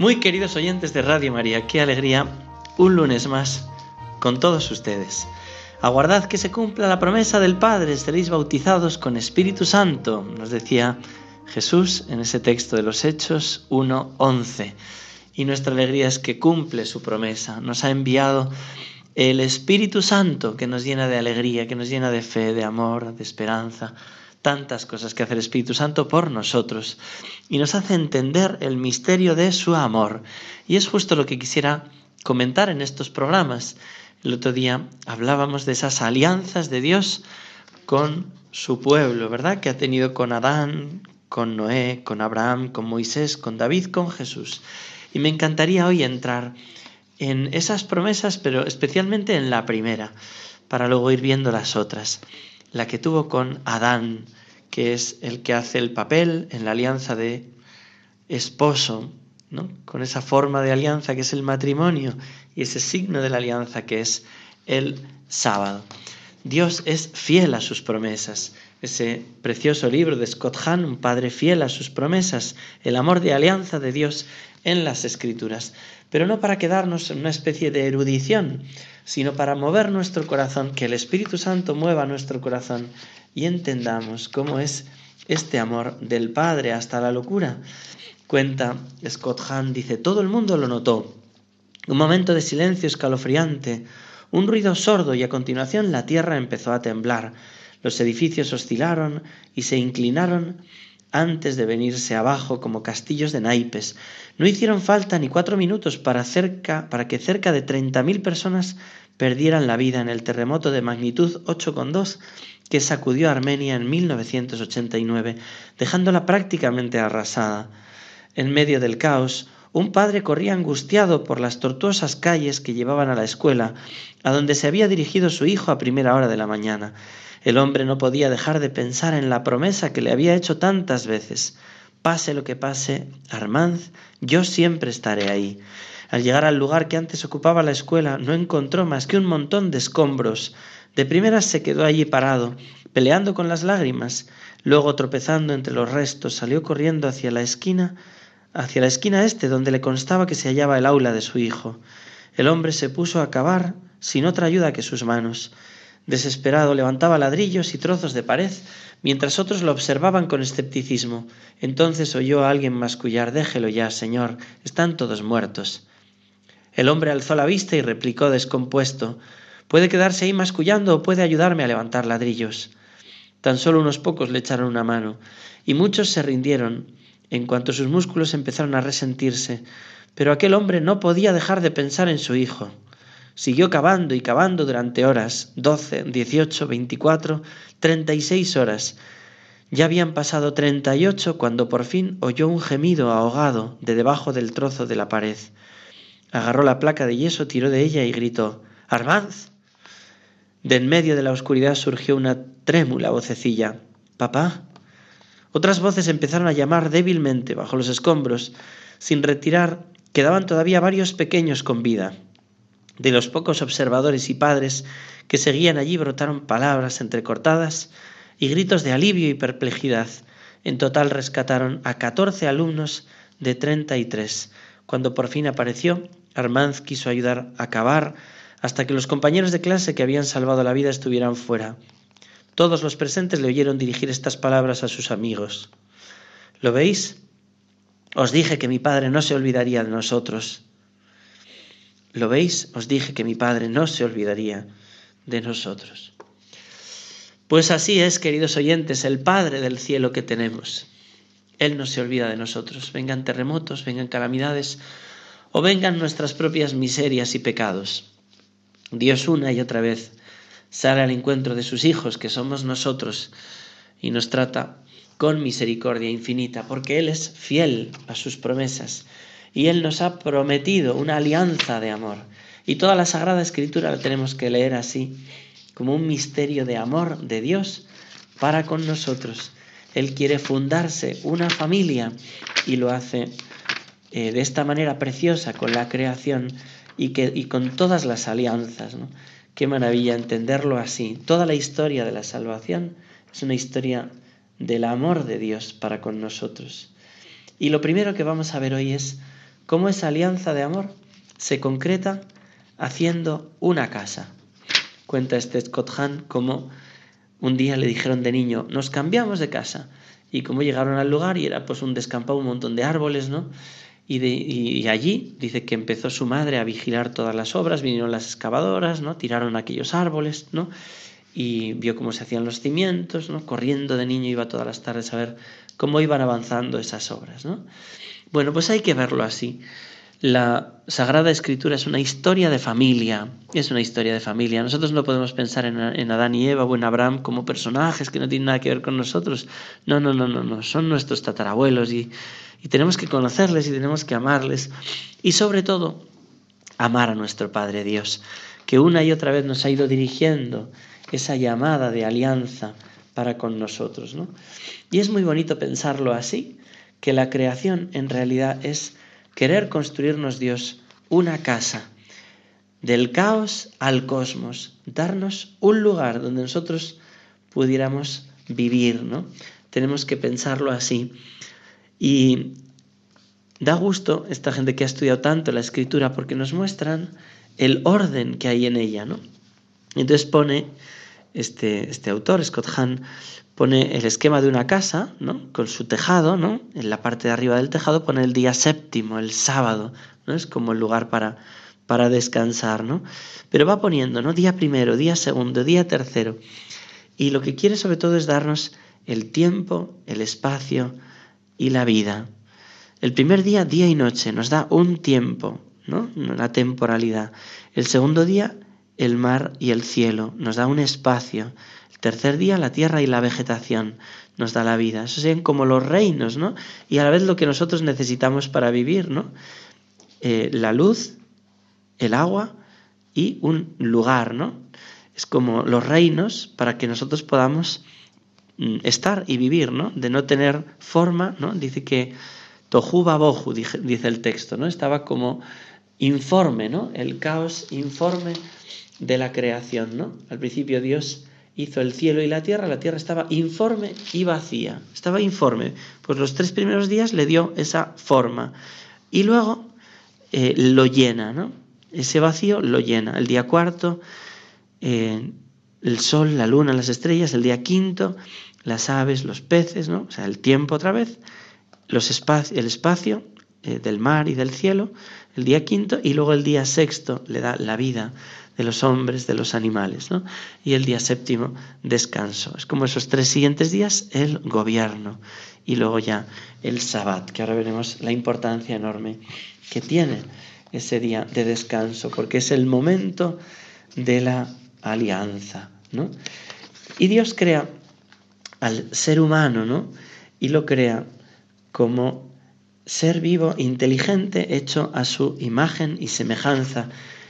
Muy queridos oyentes de Radio María, qué alegría un lunes más con todos ustedes. Aguardad que se cumpla la promesa del Padre, seréis bautizados con Espíritu Santo, nos decía Jesús en ese texto de los Hechos 1.11. Y nuestra alegría es que cumple su promesa, nos ha enviado el Espíritu Santo que nos llena de alegría, que nos llena de fe, de amor, de esperanza, tantas cosas que hace el Espíritu Santo por nosotros y nos hace entender el misterio de su amor. Y es justo lo que quisiera comentar en estos programas. El otro día hablábamos de esas alianzas de Dios con su pueblo, ¿verdad? Que ha tenido con Adán, con Noé, con Abraham, con Moisés, con David, con Jesús. Y me encantaría hoy entrar en esas promesas, pero especialmente en la primera, para luego ir viendo las otras la que tuvo con Adán, que es el que hace el papel en la alianza de esposo, ¿no? con esa forma de alianza que es el matrimonio y ese signo de la alianza que es el sábado. Dios es fiel a sus promesas. Ese precioso libro de Scott Hahn, un padre fiel a sus promesas, el amor de alianza de Dios en las escrituras. Pero no para quedarnos en una especie de erudición, sino para mover nuestro corazón, que el Espíritu Santo mueva nuestro corazón y entendamos cómo es este amor del Padre hasta la locura. Cuenta Scott Hahn, dice, todo el mundo lo notó. Un momento de silencio escalofriante, un ruido sordo y a continuación la tierra empezó a temblar. Los edificios oscilaron y se inclinaron antes de venirse abajo como castillos de naipes. No hicieron falta ni cuatro minutos para, que cerca de treinta mil personas perdieran la vida en el terremoto de magnitud 8,2 que sacudió a Armenia en 1989, dejándola prácticamente arrasada. En medio del caos, un padre corría angustiado por las tortuosas calles que llevaban a la escuela, a donde se había dirigido su hijo a primera hora de la mañana. El hombre no podía dejar de pensar en la promesa que le había hecho tantas veces. Pase lo que pase, Armand, yo siempre estaré ahí. Al llegar al lugar que antes ocupaba la escuela, no encontró más que un montón de escombros. De primeras se quedó allí parado, peleando con las lágrimas. Luego, tropezando entre los restos, salió corriendo hacia la esquina, hacia la esquina este, donde le constaba que se hallaba el aula de su hijo. El hombre se puso a cavar sin otra ayuda que sus manos. Desesperado, levantaba ladrillos y trozos de pared, mientras otros lo observaban con escepticismo. Entonces oyó a alguien mascullar Déjelo ya, señor, están todos muertos. El hombre alzó la vista y replicó descompuesto Puede quedarse ahí mascullando o puede ayudarme a levantar ladrillos. Tan solo unos pocos le echaron una mano, y muchos se rindieron en cuanto sus músculos empezaron a resentirse, pero aquel hombre no podía dejar de pensar en su hijo. Siguió cavando y cavando durante horas, doce, dieciocho, veinticuatro, treinta y seis horas. Ya habían pasado treinta y ocho cuando por fin oyó un gemido ahogado de debajo del trozo de la pared. Agarró la placa de yeso, tiró de ella y gritó Armand. De en medio de la oscuridad surgió una trémula vocecilla. Papá. Otras voces empezaron a llamar débilmente bajo los escombros. Sin retirar, quedaban todavía varios pequeños con vida. De los pocos observadores y padres que seguían allí brotaron palabras entrecortadas y gritos de alivio y perplejidad. En total rescataron a catorce alumnos de treinta y tres. Cuando por fin apareció, Armand quiso ayudar a cavar hasta que los compañeros de clase que habían salvado la vida estuvieran fuera. Todos los presentes le oyeron dirigir estas palabras a sus amigos. ¿Lo veis? Os dije que mi padre no se olvidaría de nosotros. ¿Lo veis? Os dije que mi padre no se olvidaría de nosotros. Pues así es, queridos oyentes, el Padre del cielo que tenemos. Él no se olvida de nosotros. Vengan terremotos, vengan calamidades, o vengan nuestras propias miserias y pecados. Dios una y otra vez sale al encuentro de sus hijos, que somos nosotros, y nos trata con misericordia infinita, porque Él es fiel a sus promesas y Él nos ha prometido una alianza de amor. Y toda la Sagrada Escritura la tenemos que leer así, como un misterio de amor de Dios para con nosotros. Él quiere fundarse una familia y lo hace eh, de esta manera preciosa con la creación y, que, y con todas las alianzas. Qué maravilla entenderlo así. Toda la historia de la salvación es una historia del amor de Dios para con nosotros. Y lo primero que vamos a ver hoy es cómo esa alianza de amor se concreta haciendo una casa. Cuenta este Scott Hahn cómo un día le dijeron de niño, nos cambiamos de casa. Y cómo llegaron al lugar y era pues un descampado, un montón de árboles, ¿no? Y, de, y, allí dice que empezó su madre a vigilar todas las obras, vinieron las excavadoras, ¿no? Tiraron aquellos árboles, ¿no? y vio cómo se hacían los cimientos, ¿no? Corriendo de niño iba todas las tardes a ver cómo iban avanzando esas obras, ¿no? Bueno, pues hay que verlo así. La Sagrada Escritura es una historia de familia, es una historia de familia. Nosotros no podemos pensar en, Adán y Eva o en Abraham como personajes que no tienen nada que ver con nosotros. No, no, no, no, no. Son nuestros tatarabuelos y, y tenemos que conocerles y tenemos que amarles. Y sobre todo, amar a nuestro Padre Dios, que una y otra vez nos ha ido dirigiendo esa llamada de alianza para con nosotros. ¿no? Y es muy bonito pensarlo así, que la creación en realidad es querer construirnos Dios una casa, del caos al cosmos, darnos un lugar donde nosotros pudiéramos vivir, ¿no? Tenemos que pensarlo así. Y da gusto esta gente que ha estudiado tanto la escritura porque nos muestran el orden que hay en ella, ¿no? Entonces pone este, este autor, Scott Hahn, pone el esquema de una casa, ¿no? Con su tejado, ¿no? En la parte de arriba del tejado pone el día séptimo, el sábado, ¿no? Es como el lugar para, para descansar, ¿no? Pero va poniendo, ¿no? Día primero, día segundo, día tercero. Y lo que quiere sobre todo es darnos el tiempo, el espacio y la vida. El primer día, día y noche, nos da un tiempo, ¿no? La temporalidad. El segundo día, el mar y el cielo, nos da un espacio. El tercer día la tierra y la vegetación nos da la vida. Eso serían como los reinos, ¿no? Y a la vez lo que nosotros necesitamos para vivir, ¿no? Eh, la luz, el agua y un lugar, ¿no? Es como los reinos para que nosotros podamos mm, estar y vivir, ¿no? De no tener forma, ¿no? Dice que tojuba boju, dice el texto, ¿no? Estaba como informe, ¿no? El caos informe de la creación, ¿no? Al principio Dios hizo el cielo y la tierra, la tierra estaba informe y vacía, estaba informe. Pues los tres primeros días le dio esa forma y luego eh, lo llena, ¿no? Ese vacío lo llena. El día cuarto, eh, el sol, la luna, las estrellas, el día quinto, las aves, los peces, ¿no? O sea, el tiempo otra vez, los el espacio eh, del mar y del cielo, el día quinto, y luego el día sexto le da la vida de los hombres, de los animales, ¿no? Y el día séptimo, descanso. Es como esos tres siguientes días, el gobierno. Y luego ya el sabbat, que ahora veremos la importancia enorme que tiene ese día de descanso, porque es el momento de la alianza, ¿no? Y Dios crea al ser humano, ¿no? Y lo crea como ser vivo, inteligente, hecho a su imagen y semejanza,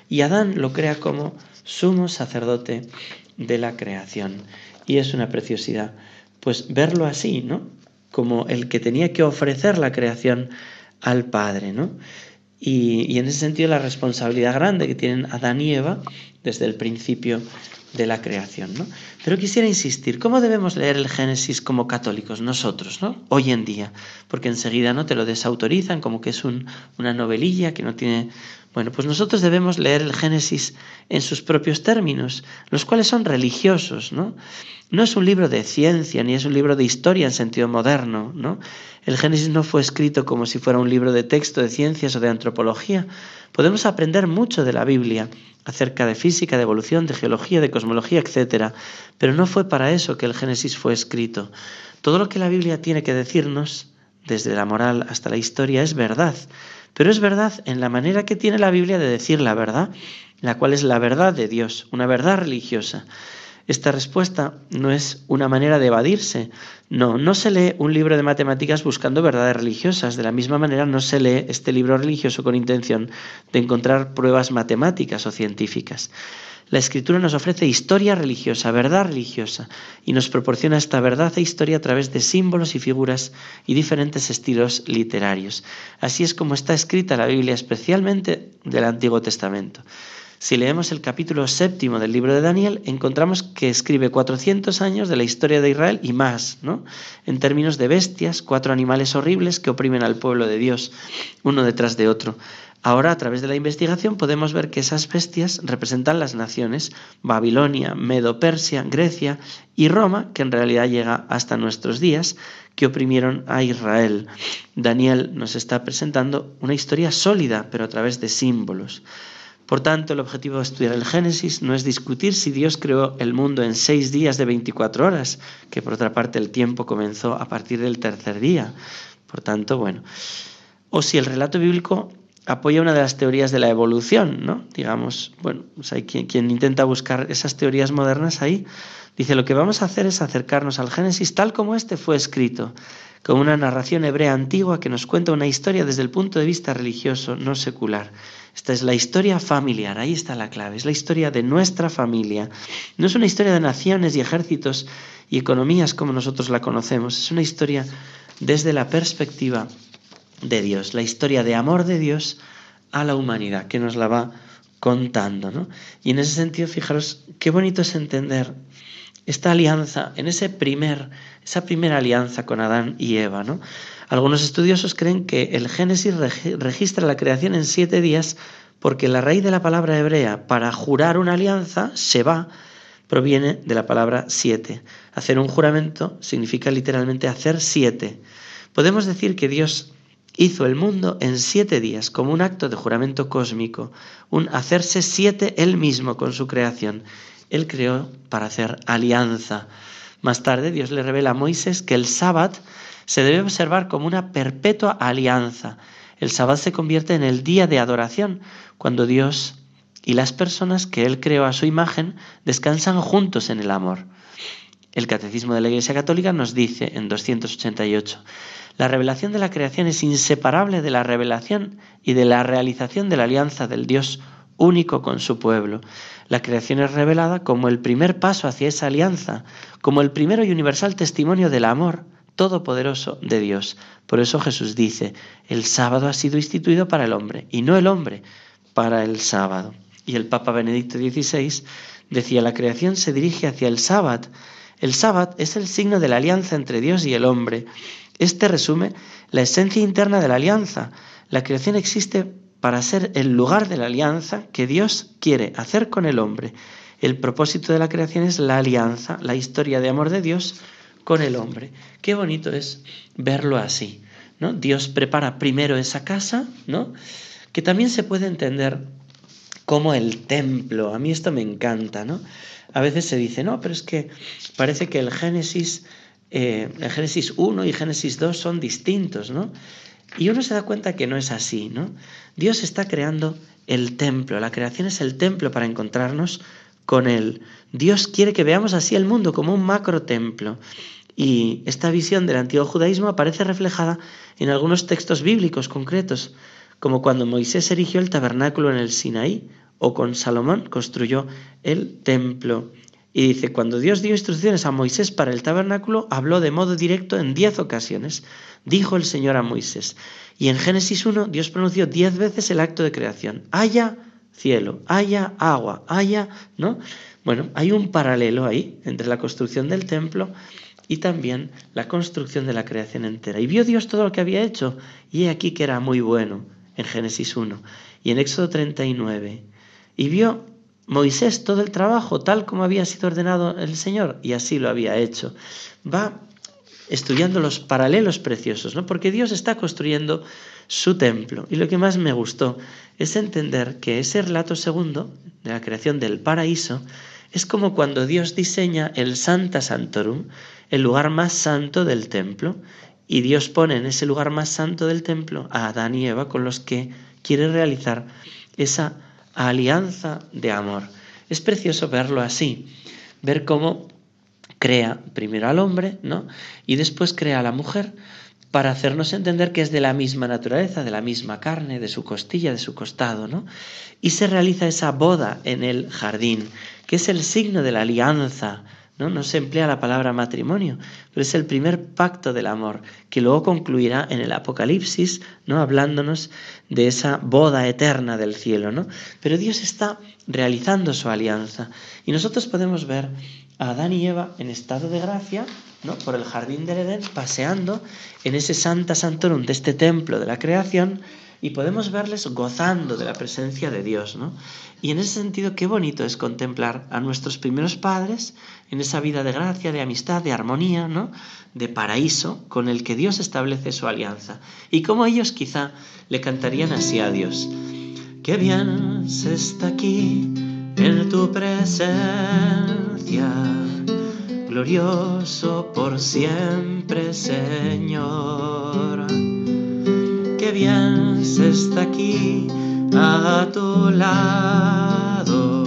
y Adán lo crea como sumo sacerdote de la creación. Y es una preciosidad, pues verlo así, ¿no? Como el que tenía que ofrecer la creación al Padre, ¿no? Y, en ese sentido la responsabilidad grande que tienen Adán y Eva desde el principio de la creación, ¿no? Pero quisiera insistir, ¿cómo debemos leer el Génesis como católicos nosotros, ¿no? Hoy en día, porque enseguida no te lo desautorizan como que es un, una novelilla que no tiene bueno, pues nosotros debemos leer el Génesis en sus propios términos, los cuales son religiosos, ¿no? No es un libro de ciencia ni es un libro de historia en sentido moderno, ¿no? El Génesis no fue escrito como si fuera un libro de texto de ciencias o de antropología. Podemos aprender mucho de la Biblia acerca de física, de evolución, de geología, de cosmología, etc. Pero no fue para eso que el Génesis fue escrito. Todo lo que la Biblia tiene que decirnos, desde la moral hasta la historia, es verdad pero es verdad en la manera que tiene la Biblia de decir la verdad, la cual es la verdad de Dios, una verdad religiosa. Esta respuesta no es una manera de evadirse. No, no se lee un libro de matemáticas buscando verdades religiosas. De la misma manera no se lee este libro religioso con intención de encontrar pruebas matemáticas o científicas. La escritura nos ofrece historia religiosa, verdad religiosa, y nos proporciona esta verdad e historia a través de símbolos y figuras y diferentes estilos literarios. Así es como está escrita la Biblia, especialmente del Antiguo Testamento. Si leemos el capítulo séptimo del libro de Daniel, encontramos que escribe 400 años de la historia de Israel y más, ¿no? En términos de bestias, cuatro animales horribles que oprimen al pueblo de Dios, uno detrás de otro. Ahora, a través de la investigación, podemos ver que esas bestias representan las naciones Babilonia, Medo-Persia, Grecia y Roma, que en realidad llega hasta nuestros días, que oprimieron a Israel. Daniel nos está presentando una historia sólida, pero a través de símbolos. Por tanto, el objetivo de estudiar el Génesis no es discutir si Dios creó el mundo en seis días de 24 horas, que por otra parte el tiempo comenzó a partir del tercer día. Por tanto, bueno, o si el relato bíblico apoya una de las teorías de la evolución, ¿no? Digamos, bueno, pues hay quien, intenta buscar esas teorías modernas ahí. Dice, lo que vamos a hacer es acercarnos al Génesis tal como este fue escrito, con una narración hebrea antigua que nos cuenta una historia desde el punto de vista religioso, no secular. Esta es la historia familiar, ahí está la clave, es la historia de nuestra familia. No es una historia de naciones y ejércitos y economías como nosotros la conocemos, es una historia desde la perspectiva de Dios, la historia de amor de Dios a la humanidad, que nos la va contando. ¿no? Y en ese sentido, fijaros qué bonito es entender esta alianza, en ese primer, esa primera alianza con Adán y Eva. ¿no? Algunos estudiosos creen que el Génesis registra la creación en siete días porque la raíz de la palabra hebrea para jurar una alianza, se va, proviene de la palabra siete. Hacer un juramento significa literalmente hacer siete. Podemos decir que Dios hizo el mundo en siete días como un acto de juramento cósmico, un hacerse siete él mismo con su creación. Él creó para hacer alianza. Más tarde Dios le revela a Moisés que el sábado se debe observar como una perpetua alianza. El sábado se convierte en el día de adoración, cuando Dios y las personas que Él creó a su imagen descansan juntos en el amor. El Catecismo de la Iglesia Católica nos dice en 288, la revelación de la creación es inseparable de la revelación y de la realización de la alianza del Dios único con su pueblo. La creación es revelada como el primer paso hacia esa alianza, como el primero y universal testimonio del amor todopoderoso de Dios. Por eso Jesús dice, el sábado ha sido instituido para el hombre y no el hombre para el sábado. Y el Papa Benedicto XVI decía, la creación se dirige hacia el sábado. El sábado es el signo de la alianza entre Dios y el hombre este resume la esencia interna de la alianza. La creación existe para ser el lugar de la alianza que Dios quiere hacer con el hombre. El propósito de la creación es la alianza, la historia de amor de Dios con el hombre. Qué bonito es verlo así. ¿no? Dios prepara primero esa casa, ¿no? que también se puede entender como el templo. A mí esto me encanta. ¿no? A veces se dice, no, pero es que parece que el Génesis eh, Génesis 1 y Génesis 2 son distintos, ¿no? Y uno se da cuenta que no es así, ¿no? Dios está creando el templo, la creación es el templo para encontrarnos con Él. Dios quiere que veamos así el mundo como un macro templo. Y esta visión del antiguo judaísmo aparece reflejada en algunos textos bíblicos concretos, como cuando Moisés erigió el tabernáculo en el Sinaí o con Salomón construyó el templo y dice, cuando Dios dio instrucciones a Moisés para el tabernáculo, habló de modo directo en diez ocasiones. Dijo el Señor a Moisés. Y en Génesis 1, Dios pronunció diez veces el acto de creación. Haya cielo, haya agua, haya, ¿no? Bueno, hay un paralelo ahí entre la construcción del templo y también la construcción de la creación entera. Y vio Dios todo lo que había hecho, y he aquí que era muy bueno, en Génesis 1. Y en Éxodo 39. Y vio Moisés todo el trabajo tal como había sido ordenado el Señor y así lo había hecho. Va estudiando los paralelos preciosos, ¿no? Porque Dios está construyendo su templo. Y lo que más me gustó es entender que ese relato segundo de la creación del paraíso es como cuando Dios diseña el Santa Santorum, el lugar más santo del templo, y Dios pone en ese lugar más santo del templo a Adán y Eva con los que quiere realizar esa alianza de amor. Es precioso verlo así, ver cómo crea primero al hombre, ¿no? Y después crea a la mujer para hacernos entender que es de la misma naturaleza, de la misma carne, de su costilla, de su costado, ¿no? Y se realiza esa boda en el jardín, que es el signo de la alianza, ¿no? No se emplea la palabra matrimonio, pero es el primer pacto del amor, que luego concluirá en el Apocalipsis, ¿no? Hablándonos de esa boda eterna del cielo, ¿no? Pero Dios está realizando su alianza y nosotros podemos ver a Adán y Eva en estado de gracia, ¿no? por el jardín del Edén, paseando en ese Santa Santorum de este templo de la creación, y podemos verles gozando de la presencia de Dios, ¿no? Y en ese sentido, qué bonito es contemplar a nuestros primeros padres en esa vida de gracia, de amistad, de armonía, ¿no? De paraíso con el que Dios establece su alianza. Y cómo ellos quizá le cantarían así a Dios. Qué bien se está aquí en tu presencia, glorioso por siempre, Señor. Está aquí a tu lado,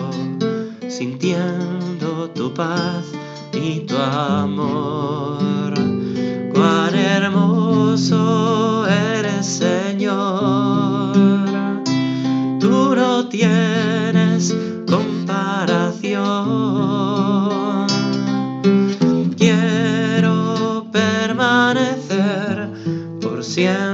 sintiendo tu paz y tu amor. Cuán hermoso eres, Señor. Tú no tienes Quiero permanecer por siempre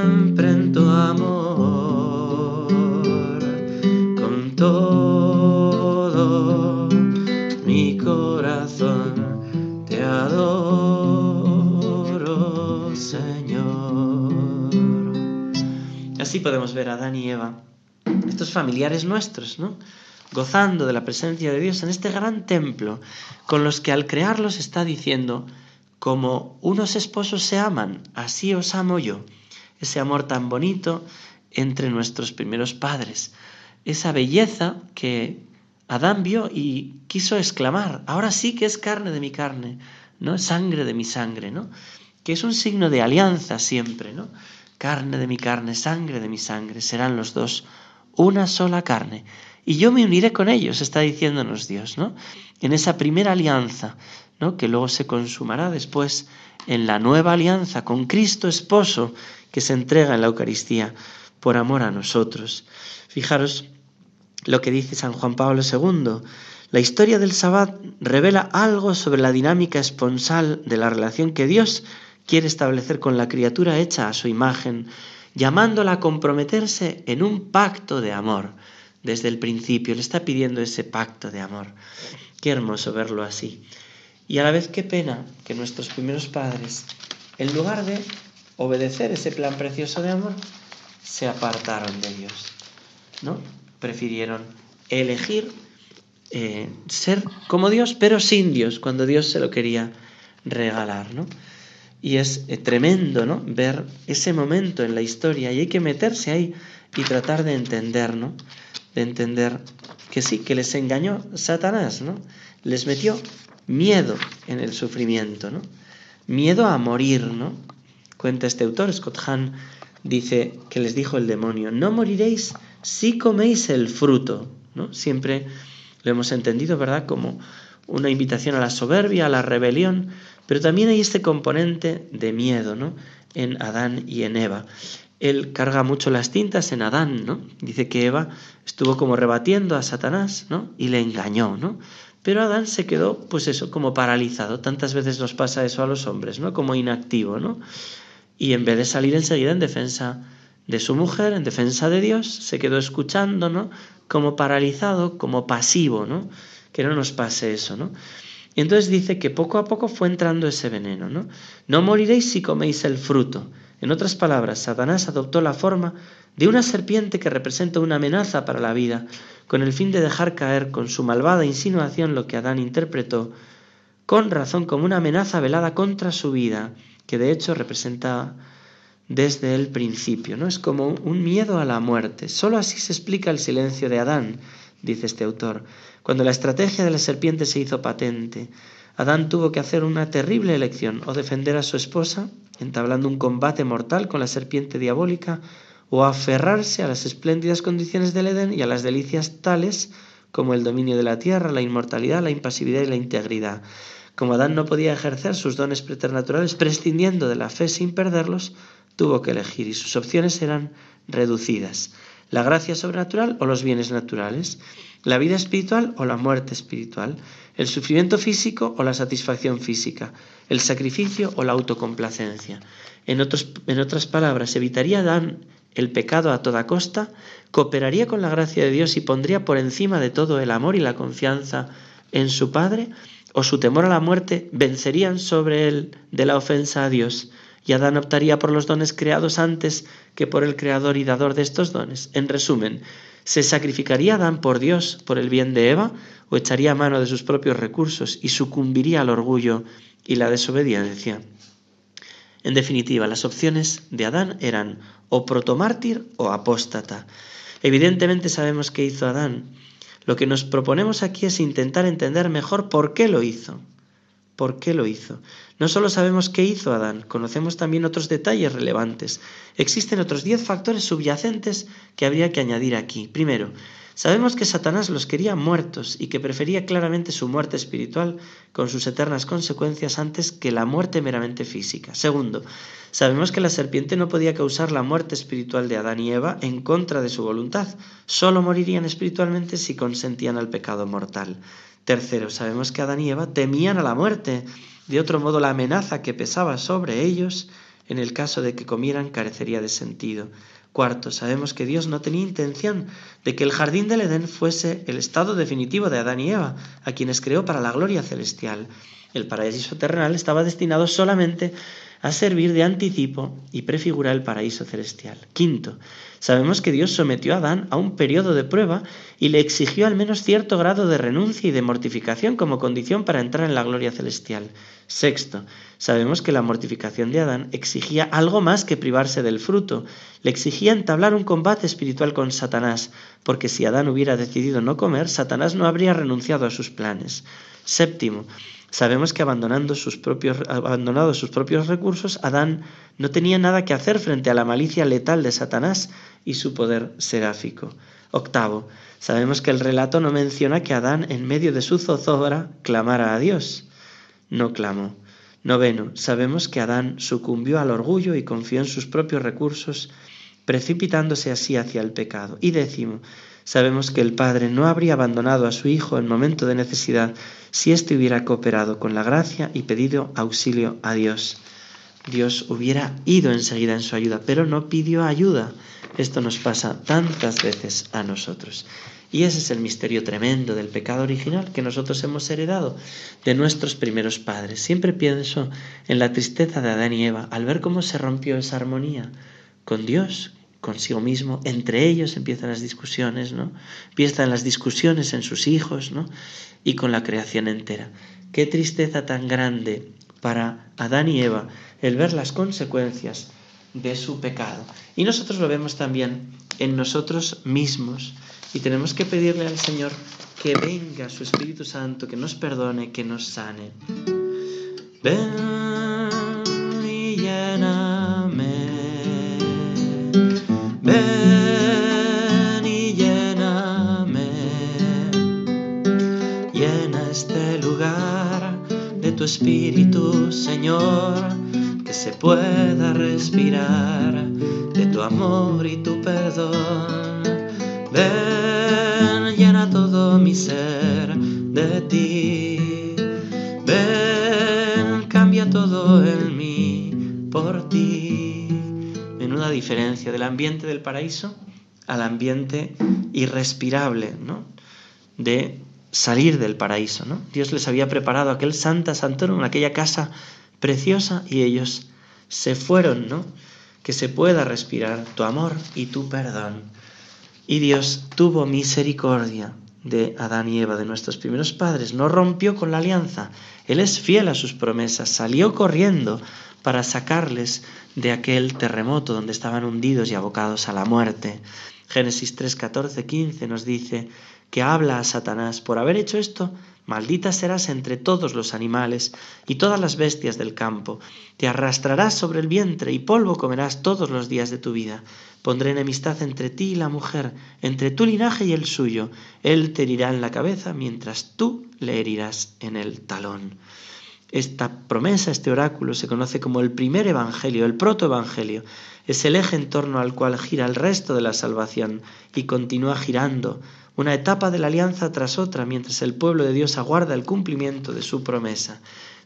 mi corazón te adoro, Señor. Así podemos ver a Adán y Eva, estos familiares nuestros, ¿no? gozando de la presencia de Dios en este gran templo, con los que al crearlos está diciendo, como unos esposos se aman, así os amo yo. Ese amor tan bonito entre nuestros primeros padres. Esa belleza que Adán vio y quiso exclamar, ahora sí que es carne de mi carne, ¿no? Sangre de mi sangre, ¿no? Que es un signo de alianza siempre, ¿no? Carne de mi carne, sangre de mi sangre, serán los dos una sola carne y yo me uniré con ellos, está diciéndonos Dios, ¿no? En esa primera alianza, ¿no? Que luego se consumará después en la nueva alianza con Cristo esposo que se entrega en la Eucaristía por amor a nosotros. Fijaros lo que dice San Juan Pablo II. La historia del Sabbat revela algo sobre la dinámica esponsal de la relación que Dios quiere establecer con la criatura hecha a su imagen, llamándola a comprometerse en un pacto de amor desde el principio, le está pidiendo ese pacto de amor. Qué hermoso verlo así. Y a la vez qué pena que nuestros primeros padres, en lugar de obedecer ese plan precioso de amor, se apartaron de Dios. ¿No? Prefirieron elegir eh, ser como Dios, pero sin Dios, cuando Dios se lo quería regalar, ¿no? Y es eh, tremendo, ¿no? Ver ese momento en la historia y hay que meterse ahí y tratar de entender, ¿no? de entender que sí, que les engañó Satanás, ¿no? Les metió miedo en el sufrimiento, ¿no? Miedo a morir, ¿no? Cuenta este autor, Scott Hahn, dice que les dijo el demonio, no moriréis si coméis el fruto, ¿no? Siempre lo hemos entendido, ¿verdad? Como una invitación a la soberbia, a la rebelión, pero también hay este componente de miedo, ¿no? En Adán y en Eva él carga mucho las tintas en Adán, ¿no? Dice que Eva estuvo como rebatiendo a Satanás, ¿no? Y le engañó, ¿no? Pero Adán se quedó, pues eso, como paralizado. Tantas veces nos pasa eso a los hombres, ¿no? Como inactivo, ¿no? Y en vez de salir enseguida en defensa de su mujer, en defensa de Dios, se quedó escuchando, ¿no? Como paralizado, como pasivo, ¿no? Que no nos pase eso, ¿no? Y entonces dice que poco a poco fue entrando ese veneno, ¿no? No moriréis si coméis el fruto. En otras palabras, Satanás adoptó la forma de una serpiente que representa una amenaza para la vida, con el fin de dejar caer con su malvada insinuación lo que Adán interpretó con razón como una amenaza velada contra su vida, que de hecho representa desde el principio, ¿no? Es como un miedo a la muerte. Solo así se explica el silencio de Adán, dice este autor, cuando la estrategia de la serpiente se hizo patente. Adán tuvo que hacer una terrible elección, o defender a su esposa, entablando un combate mortal con la serpiente diabólica, o aferrarse a las espléndidas condiciones del Edén y a las delicias tales como el dominio de la tierra, la inmortalidad, la impasividad y la integridad. Como Adán no podía ejercer sus dones preternaturales prescindiendo de la fe sin perderlos, tuvo que elegir y sus opciones eran reducidas. La gracia sobrenatural o los bienes naturales, la vida espiritual o la muerte espiritual, el sufrimiento físico o la satisfacción física, el sacrificio o la autocomplacencia. En, en otras palabras, evitaría Adán el pecado a toda costa, cooperaría con la gracia de Dios y pondría por encima de todo el amor y la confianza en su Padre, o su temor a la muerte vencerían sobre él de la ofensa a Dios, y Adán optaría por los dones creados antes que por el creador y dador de estos dones. En resumen, ¿se sacrificaría Adán por Dios por el bien de Eva o echaría mano de sus propios recursos y sucumbiría al orgullo y la desobediencia? En definitiva, las opciones de Adán eran o protomártir o apóstata. Evidentemente sabemos qué hizo Adán. Lo que nos proponemos aquí es intentar entender mejor por qué lo hizo. ¿Por qué lo hizo? No solo sabemos qué hizo Adán, conocemos también otros detalles relevantes. Existen otros diez factores subyacentes que habría que añadir aquí. Primero, Sabemos que Satanás los quería muertos y que prefería claramente su muerte espiritual con sus eternas consecuencias antes que la muerte meramente física. Segundo, sabemos que la serpiente no podía causar la muerte espiritual de Adán y Eva en contra de su voluntad, solo morirían espiritualmente si consentían al pecado mortal. Tercero, sabemos que Adán y Eva temían a la muerte, de otro modo la amenaza que pesaba sobre ellos en el caso de que comieran carecería de sentido. Cuarto, sabemos que Dios no tenía intención de que el jardín del Edén fuese el estado definitivo de Adán y Eva, a quienes creó para la gloria celestial. El paraíso terrenal estaba destinado solamente a servir de anticipo y prefigura el paraíso celestial. Quinto, sabemos que Dios sometió a Adán a un periodo de prueba y le exigió al menos cierto grado de renuncia y de mortificación como condición para entrar en la gloria celestial. Sexto, sabemos que la mortificación de Adán exigía algo más que privarse del fruto, le exigía entablar un combate espiritual con Satanás, porque si Adán hubiera decidido no comer, Satanás no habría renunciado a sus planes. Séptimo, Sabemos que abandonando sus propios, sus propios recursos, Adán no tenía nada que hacer frente a la malicia letal de Satanás y su poder seráfico. Octavo, sabemos que el relato no menciona que Adán, en medio de su zozobra, clamara a Dios. No clamó. Noveno, sabemos que Adán sucumbió al orgullo y confió en sus propios recursos, precipitándose así hacia el pecado. Y décimo, Sabemos que el Padre no habría abandonado a su Hijo en momento de necesidad si éste hubiera cooperado con la gracia y pedido auxilio a Dios. Dios hubiera ido enseguida en su ayuda, pero no pidió ayuda. Esto nos pasa tantas veces a nosotros. Y ese es el misterio tremendo del pecado original que nosotros hemos heredado de nuestros primeros padres. Siempre pienso en la tristeza de Adán y Eva al ver cómo se rompió esa armonía con Dios, consigo mismo, entre ellos empiezan las discusiones, ¿no? Empiezan las discusiones en sus hijos, ¿no? Y con la creación entera. Qué tristeza tan grande para Adán y Eva el ver las consecuencias de su pecado. Y nosotros lo vemos también en nosotros mismos y tenemos que pedirle al Señor que venga su Espíritu Santo, que nos perdone, que nos sane. Ven tu espíritu, Señor, que se pueda respirar de tu amor y tu perdón. Ven, llena todo mi ser de ti. Ven, cambia todo en mí por ti una diferencia del ambiente del paraíso al ambiente irrespirable, ¿no? De salir del paraíso, ¿no? Dios les había preparado aquel Santa Santorum, aquella casa preciosa, y ellos se fueron, ¿no? Que se pueda respirar tu amor y tu perdón. Y Dios tuvo misericordia de Adán y Eva, de nuestros primeros padres, no rompió con la alianza, Él es fiel a sus promesas, salió corriendo para sacarles de aquel terremoto donde estaban hundidos y abocados a la muerte. Génesis 3, 14, 15 nos dice que habla a Satanás, por haber hecho esto, Maldita serás entre todos los animales y todas las bestias del campo. Te arrastrarás sobre el vientre y polvo comerás todos los días de tu vida. Pondré enemistad entre ti y la mujer, entre tu linaje y el suyo. Él te herirá en la cabeza mientras tú le herirás en el talón. Esta promesa, este oráculo, se conoce como el primer evangelio, el protoevangelio. Es el eje en torno al cual gira el resto de la salvación y continúa girando una etapa de la alianza tras otra mientras el pueblo de Dios aguarda el cumplimiento de su promesa,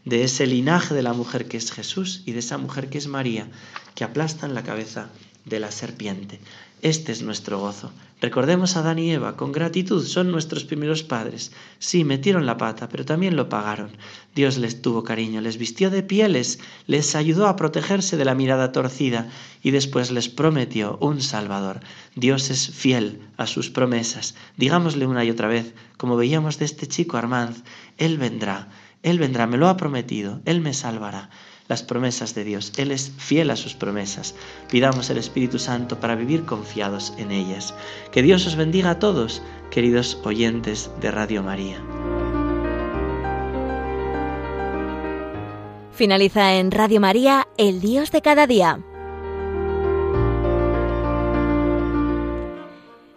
de ese linaje de la mujer que es Jesús y de esa mujer que es María, que aplastan la cabeza de la serpiente. Este es nuestro gozo. Recordemos a Adán y Eva con gratitud, son nuestros primeros padres. Sí, metieron la pata, pero también lo pagaron. Dios les tuvo cariño, les vistió de pieles, les ayudó a protegerse de la mirada torcida y después les prometió un Salvador. Dios es fiel a sus promesas. Digámosle una y otra vez, como veíamos de este chico Armanz, Él vendrá, Él vendrá, me lo ha prometido, Él me salvará las promesas de Dios. Él es fiel a sus promesas. Pidamos el Espíritu Santo para vivir confiados en ellas. Que Dios os bendiga a todos, queridos oyentes de Radio María. Finaliza en Radio María, El Dios de cada día.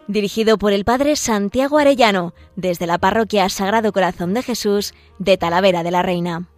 Dirigido por el Padre Santiago Arellano, desde la Parroquia Sagrado Corazón de Jesús de Talavera de la Reina.